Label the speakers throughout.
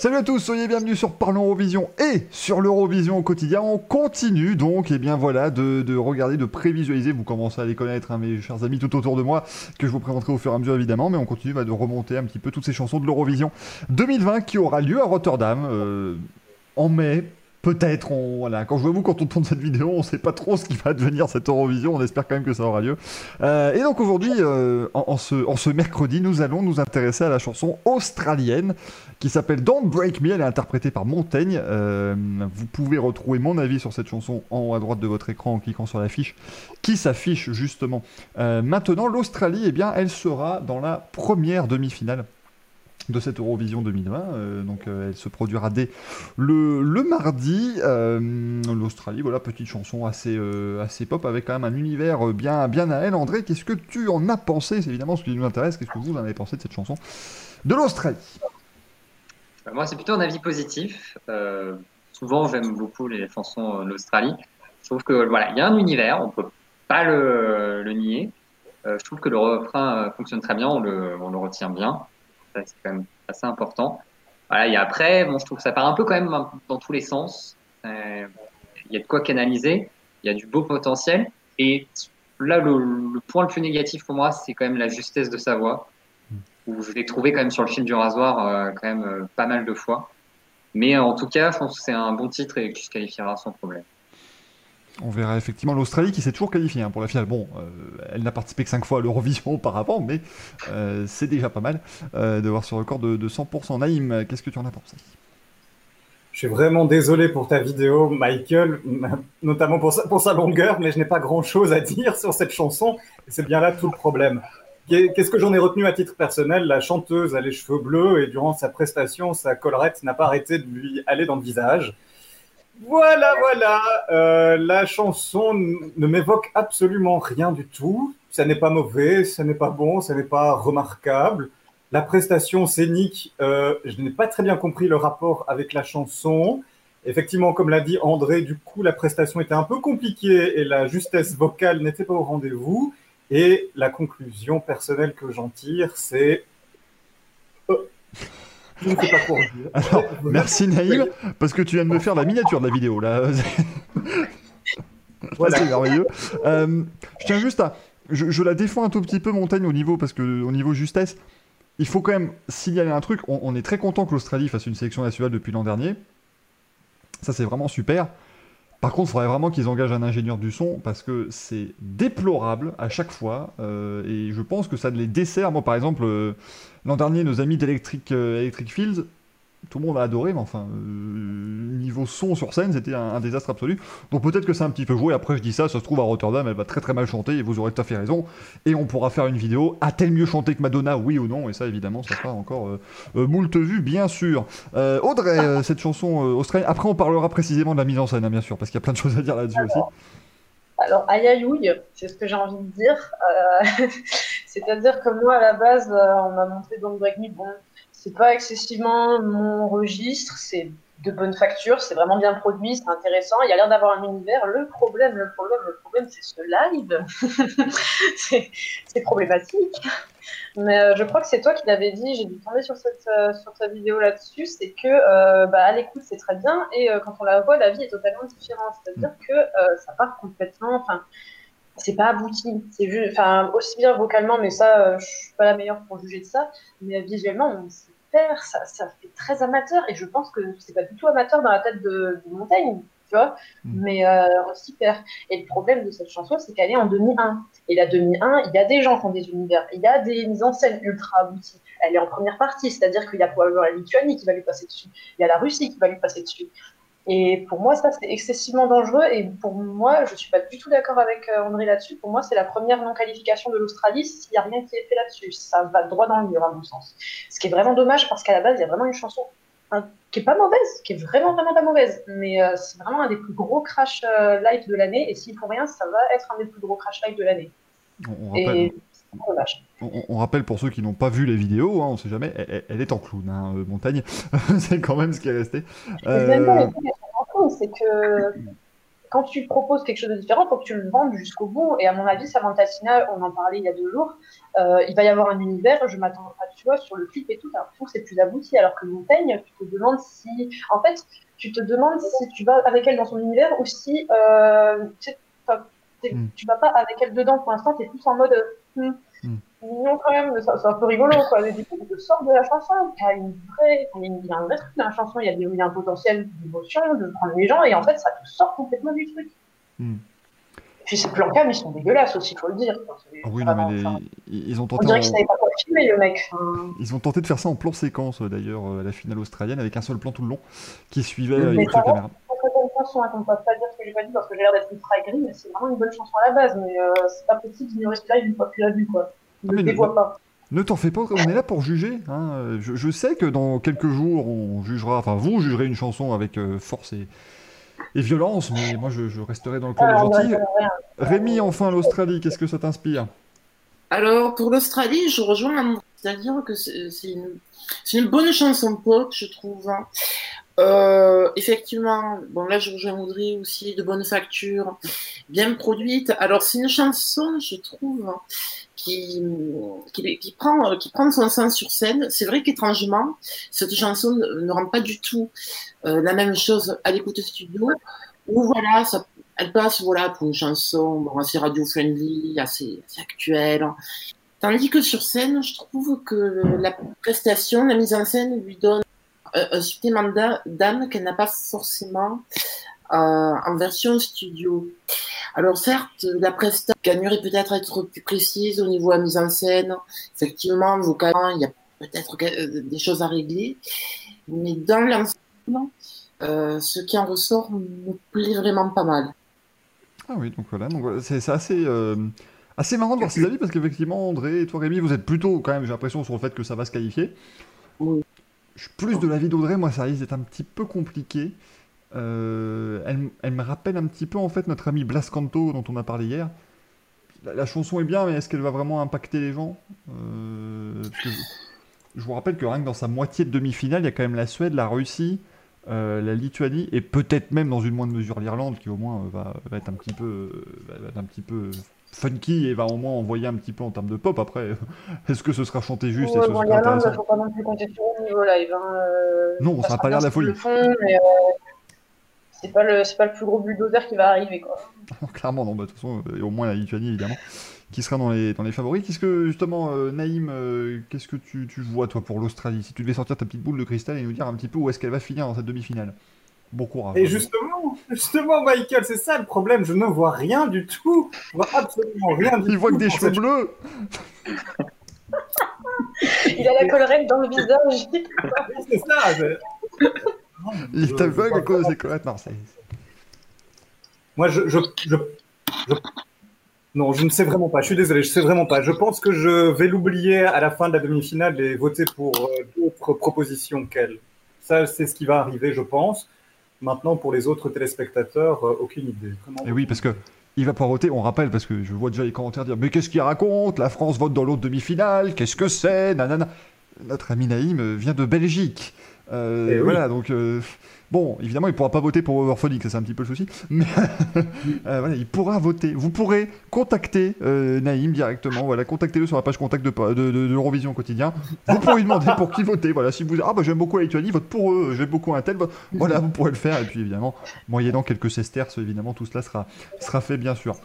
Speaker 1: Salut à tous, soyez bienvenus sur Parlons Eurovision et sur l'Eurovision au quotidien. On continue donc, et eh bien voilà, de, regarder, de prévisualiser. Vous commencez à les connaître, hein, mes chers amis tout autour de moi, que je vous présenterai au fur et à mesure évidemment, mais on continue bah, de remonter un petit peu toutes ces chansons de l'Eurovision 2020 qui aura lieu à Rotterdam euh, en mai, Peut-être, on, voilà, quand je vous quand on tourne cette vidéo, on sait pas trop ce qui va devenir cette Eurovision, on espère quand même que ça aura lieu. Euh, et donc aujourd'hui, euh, en, ce, mercredi, nous allons nous intéresser à la chanson australienne qui s'appelle Don't Break Me, elle est interprétée par Montaigne. Euh, vous pouvez retrouver mon avis sur cette chanson en haut à droite de votre écran en cliquant sur l'affiche qui s'affiche justement. maintenant, l'Australie, eh bien, elle sera dans la première demi-finale de cette Eurovision 2020. Euh, donc euh, elle se produira dès le, mardi. Euh, L'Australie, voilà, petite chanson assez, pop avec quand même un univers bien, bien à elle. André, qu'est-ce que tu en as pensé? C'est évidemment ce qui nous intéresse. Qu'est-ce que vous en avez pensé de cette chanson de l'Australie?
Speaker 2: Moi, c'est plutôt un avis positif. souvent, j'aime beaucoup les chansons de l'Australie. Je trouve que voilà, il y a un univers, on peut pas le, nier. je trouve que le refrain fonctionne très bien, on le retient bien c'est quand même assez important. Et après, bon, je trouve que ça part un peu quand même dans tous les sens. Euh, il y a de quoi canaliser, il y a du beau potentiel. Et là, le, point le plus négatif pour moi, c'est quand même la justesse de sa voix, où je l'ai trouvé quand même sur le fil du rasoir euh, quand même euh, pas mal de fois. Mais en tout cas, je pense que c'est un bon titre et qui se qualifiera sans problème.
Speaker 1: On verra effectivement l'Australie qui s'est toujours qualifiée hein, pour la finale. Bon, euh, elle n'a participé que 5 fois à l'Eurovision auparavant, mais euh, c'est déjà pas mal euh, de voir ce record de, 100%. Naïm, qu'est-ce que tu en as pensé?
Speaker 3: Je suis vraiment désolé pour ta vidéo, Michael, notamment pour sa, pour sa longueur, mais je n'ai pas grand-chose à dire sur cette chanson. C'est bien là tout le problème. Qu'est-ce que j'en ai retenu à titre personnel? La chanteuse a les cheveux bleus et durant sa prestation, sa collerette n'a pas arrêté de lui aller dans le visage. Voilà, voilà. Euh, la chanson ne m'évoque absolument rien du tout. Ça n'est pas mauvais, ça n'est pas bon, ça n'est pas remarquable. La prestation scénique, euh, je n'ai pas très bien compris le rapport avec la chanson. Effectivement, comme l'a dit André, du coup, la prestation était un peu compliquée et la justesse vocale n'était pas au rendez-vous. Et la conclusion personnelle que j'en tire, c'est...
Speaker 1: Je ne sais pas quoi dire. Alors, merci Naïm, parce que tu viens de me faire la miniature de la vidéo là. voilà. C'est merveilleux. Euh, je tiens juste à. Je, la défends un tout petit peu, Montagne, au niveau, parce que au niveau justesse, il faut quand même signaler un truc. On, est très content que l'Australie fasse une sélection nationale depuis l'an dernier. Ça, c'est vraiment super. Par contre, il faudrait vraiment qu'ils engagent un ingénieur du son parce que c'est déplorable à chaque fois euh, et je pense que ça les dessert. Moi, par exemple, euh, l'an dernier, nos amis d'Electric euh, Electric Fields, tout le monde a adoré, mais enfin, euh, niveau son sur scène, c'était un, désastre absolu. Donc peut-être que c'est un petit peu joué. Après, je dis ça, ça se trouve à Rotterdam, elle va très très mal chanter, et vous aurez tout à fait raison. Et on pourra faire une vidéo. A-t-elle mieux chanté que Madonna, oui ou non? Et ça, évidemment, ça sera encore euh, euh moult vues, bien sûr. Euh, Audrey, cette chanson australienne. Après, on parlera précisément de la mise en scène, hein, bien sûr, parce qu'il y a plein de choses à dire là-dessus aussi.
Speaker 4: Alors, aïe c'est ce que j'ai envie de dire. C'est-à-dire que moi, à la base, on m'a montré Break Me, bon, c'est pas excessivement mon registre, c'est de bonne facture, c'est vraiment bien produit, c'est intéressant, il y a l'air d'avoir un univers. Le problème, le problème, le problème, c'est ce live. c'est problématique. Mais euh, je crois que c'est toi qui l'avais dit, j'ai dû tomber sur, cette, euh, sur ta vidéo là-dessus, c'est que euh, bah, à l'écoute c'est très bien et quand on la voit, la vie est totalement différente. C'est-à-dire que ça part complètement, enfin, c'est pas abouti. C'est juste, enfin, aussi bien vocalement, mais ça, je suis pas la meilleure pour juger de ça. Mais visuellement, on s'y perd, ça, ça fait très amateur. Et je pense que c'est pas du tout amateur dans la tête de, de Montaigne, tu vois. Mm. Mais euh, perd. Et le problème de cette chanson, c'est qu'elle est en demi-1. Et la demi-1, il y a des gens qui ont des univers, il y a des mises en scène ultra abouties. Elle est en première partie, c'est-à-dire qu'il y a probablement la Lituanie qui va lui passer dessus, il y a la Russie qui va lui passer dessus. Et pour moi, ça, c'est excessivement dangereux. Et pour moi, je ne suis pas du tout d'accord avec euh, André là-dessus. Pour moi, c'est la première non-qualification de l'Australie s'il n'y a rien qui est fait là-dessus. Ça va droit dans le mur, à mon sens. Ce qui est vraiment dommage parce qu'à la base, il y a vraiment une chanson hein, qui est pas mauvaise, qui est vraiment, vraiment pas mauvaise. Mais euh, c'est vraiment un des plus gros crash euh, live de l'année. Et s'il faut rien, ça va être un des plus gros crash live de l'année.
Speaker 1: On, rappelle. On, rappelle pour ceux qui n'ont pas vu les vidéos, hein, on ne sait jamais, elle, est en clown, hein, Montagne. c'est quand même ce qui est resté
Speaker 4: c'est que quand tu proposes quelque chose de différent, il faut que tu le vendes jusqu'au bout. Et à mon avis, Samantha Sina, on en parlait il y a deux jours, euh, il va y avoir un univers, je m'attends à, tu vois, sur le clip et tout, t'as l'impression que c'est plus abouti. Alors que Montaigne, tu te demandes si. En fait, tu te demandes si tu vas avec elle dans son univers ou si. Euh, tu, sais, mm. tu vas pas avec elle dedans pour l'instant, tu es plus en mode. Hmm, mm. Non, quand même, c'est un peu rigolo, quoi. Mais du coup, tu sors de la chanson, il y a une vraie, il y a un vrai truc dans la chanson, il y a, il y a un potentiel d'émotion, de prendre les gens, et en fait, ça te sort complètement du truc. Hmm. Puis ces plans cam, ils sont dégueulasses aussi, il faut le dire.
Speaker 1: Ah oui, non, mais les... ils ont tenté.
Speaker 4: On dirait qu'ils savaient pas quoi filmer, le mec.
Speaker 1: Ils ont tenté de faire ça en plan séquence, d'ailleurs, à la finale australienne, avec un seul plan tout le long, qui suivait une autre caméra.
Speaker 4: C'est une bonne chanson, hein, on ne peut pas dire ce que j'ai pas dit parce que j'ai l'air d'être une gris, mais c'est vraiment une bonne chanson à la base, mais euh, c'est pas possible d'ignorer ce live une fois que tu l'as vu, quoi.
Speaker 1: Ah, ne, pas. Ne t'en fais pas, on est là pour juger. Hein. Je, sais que dans quelques jours, on jugera, enfin vous jugerez une chanson avec euh, force et, et, violence, mais moi je, resterai dans le clan ah, gentil. Rémi, enfin l'Australie, qu'est-ce que ça t'inspire?
Speaker 5: Alors pour l'Australie, je rejoins c'est-à-dire que c'est une, une, bonne chanson pop, je trouve. Hein. Euh, effectivement, bon là je rejoins Audrey aussi, de bonne facture, bien produite. Alors c'est une chanson, je trouve, qui, prend, qui prend son sens sur scène. C'est vrai qu'étrangement, cette chanson ne rend pas du tout euh, la même chose à l'écoute studio, où voilà, ça, elle passe voilà pour une chanson assez radio-friendly, assez, actuelle. Tandis que sur scène, je trouve que la prestation, la mise en scène lui donne un supplément d'âme qu'elle n'a pas forcément euh, en version studio. Alors certes, la prestation gagnerait peut-être être plus précise au niveau de la mise en scène. Effectivement, vocalement, il y a peut-être euh, des choses à régler. Mais dans l'ensemble, euh, ce qui en ressort me plaît vraiment pas mal.
Speaker 1: Ah oui, donc voilà, c'est assez, assez marrant de voir ces avis parce qu'effectivement, André et toi, Rémi, vous êtes plutôt quand même, j'ai l'impression, sur le fait que ça va se qualifier. Oui je suis plus de l'avis d'Audrey, moi ça risque d'être un petit peu compliqué. Euh, elle, me rappelle un petit peu en fait notre ami Blascanto dont on a parlé hier. La, chanson est bien, mais est-ce qu'elle va vraiment impacter les gens? Euh, je, vous rappelle que rien que dans sa moitié de demi-finale, il y a quand même la Suède, la Russie, euh, la Lituanie et peut-être même dans une moindre mesure l'Irlande qui au moins va, être un petit peu, va être un petit peu funky et va au moins envoyer un petit peu en termes de pop. Après, est-ce que ce sera chanté juste ouais, et ce bon,
Speaker 4: sera intéressant? faut pas non plus compter sur le niveau live. Hein.
Speaker 1: Non, ça n'a pas l'air de la folie.
Speaker 4: Fond, mais, c'est pas le c'est pas le plus gros bulldozer qui va arriver quoi.
Speaker 1: Clairement non, bah, de toute façon, euh, au moins la Lituanie évidemment, qui sera dans les dans les favoris. Qu'est-ce que justement Naïm, qu'est-ce que tu, tu vois toi pour l'Australie? Si tu devais sortir ta petite boule de cristal et nous dire un petit peu où est-ce qu'elle va finir dans cette demi-finale. Bon courage.
Speaker 3: Et justement, justement, Michael, c'est ça le problème. Je ne vois rien du tout. Je vois absolument rien du
Speaker 1: tout. Il voit que des cheveux bleus.
Speaker 4: Il a la collerette dans le visage.
Speaker 3: c'est ça.
Speaker 1: Il est aveugle à cause de ses collerettes. Non,
Speaker 3: Moi, je, je, je, Non, je ne sais vraiment pas. Je suis désolé, je sais vraiment pas. Je pense que je vais l'oublier à la fin de la demi-finale et voter pour euh, d'autres propositions qu'elle. Ça, c'est ce qui va arriver, je pense. Maintenant, pour les autres téléspectateurs, euh, aucune idée.
Speaker 1: Et oui, parce que il va pouvoir voter, on rappelle, parce que je vois déjà les commentaires dire Mais qu'est-ce qu'il raconte? La France vote dans l'autre demi-finale, qu'est-ce que c'est? Nanana. Notre ami Naïm vient de Belgique. Euh, eh voilà, donc euh, Bon, évidemment, il ne pourra pas voter pour Overphonic, ça c'est un petit peu le souci, mais euh, voilà, il pourra voter. Vous pourrez contacter Naïm directement, voilà, contactez-le sur la page contact de, de, de, Eurovision quotidien. Vous pourrez lui demander pour qui voter, voilà, si vous ah bah j'aime beaucoup la Lituanie, vote pour eux, j'aime beaucoup un tel, voilà, vous pourrez le faire, et puis évidemment, moyennant quelques sesterces, évidemment, tout cela sera, sera fait, bien sûr.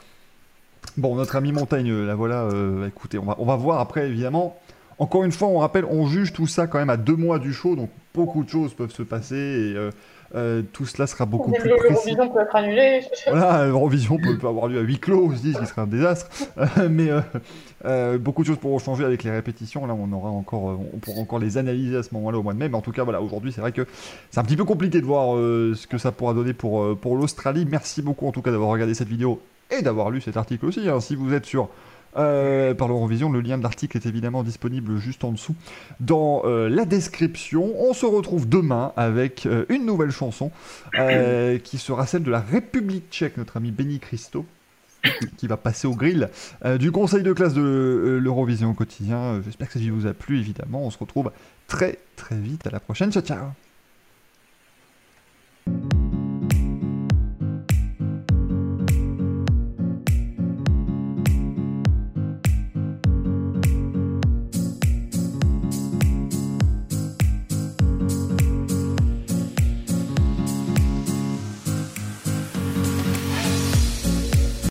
Speaker 1: Bon, notre ami Montaigne, la voilà, écoutez, on va, on va voir après, évidemment, encore une fois, on rappelle, on juge tout ça quand même à deux mois du show, donc beaucoup de choses peuvent se passer et euh, tout cela sera beaucoup plus précis.
Speaker 4: L'Eurovision peut être annulée.
Speaker 1: Voilà, l'Eurovision peut, peut, avoir lieu à huis clos aussi, ce qui serait un désastre. Euh, mais euh, beaucoup de choses pourront changer avec les répétitions. Là, on aura encore, on pourra encore les analyser à ce moment-là au mois de mai. Mais en tout cas, voilà, aujourd'hui, c'est vrai que c'est un petit peu compliqué de voir ce que ça pourra donner pour, pour l'Australie. Merci beaucoup en tout cas d'avoir regardé cette vidéo et d'avoir lu cet article aussi. Hein. Si vous êtes sur euh, par l'Eurovision. Le lien de l'article est évidemment disponible juste en dessous dans euh, la description. On se retrouve demain avec euh, une nouvelle chanson qui sera celle de la République tchèque, notre ami Benny Christo. qui va passer au grill du conseil de classe de l'Eurovision au quotidien. J'espère que ça vous a plu, évidemment. On se retrouve très très vite. À la prochaine. Ciao, ciao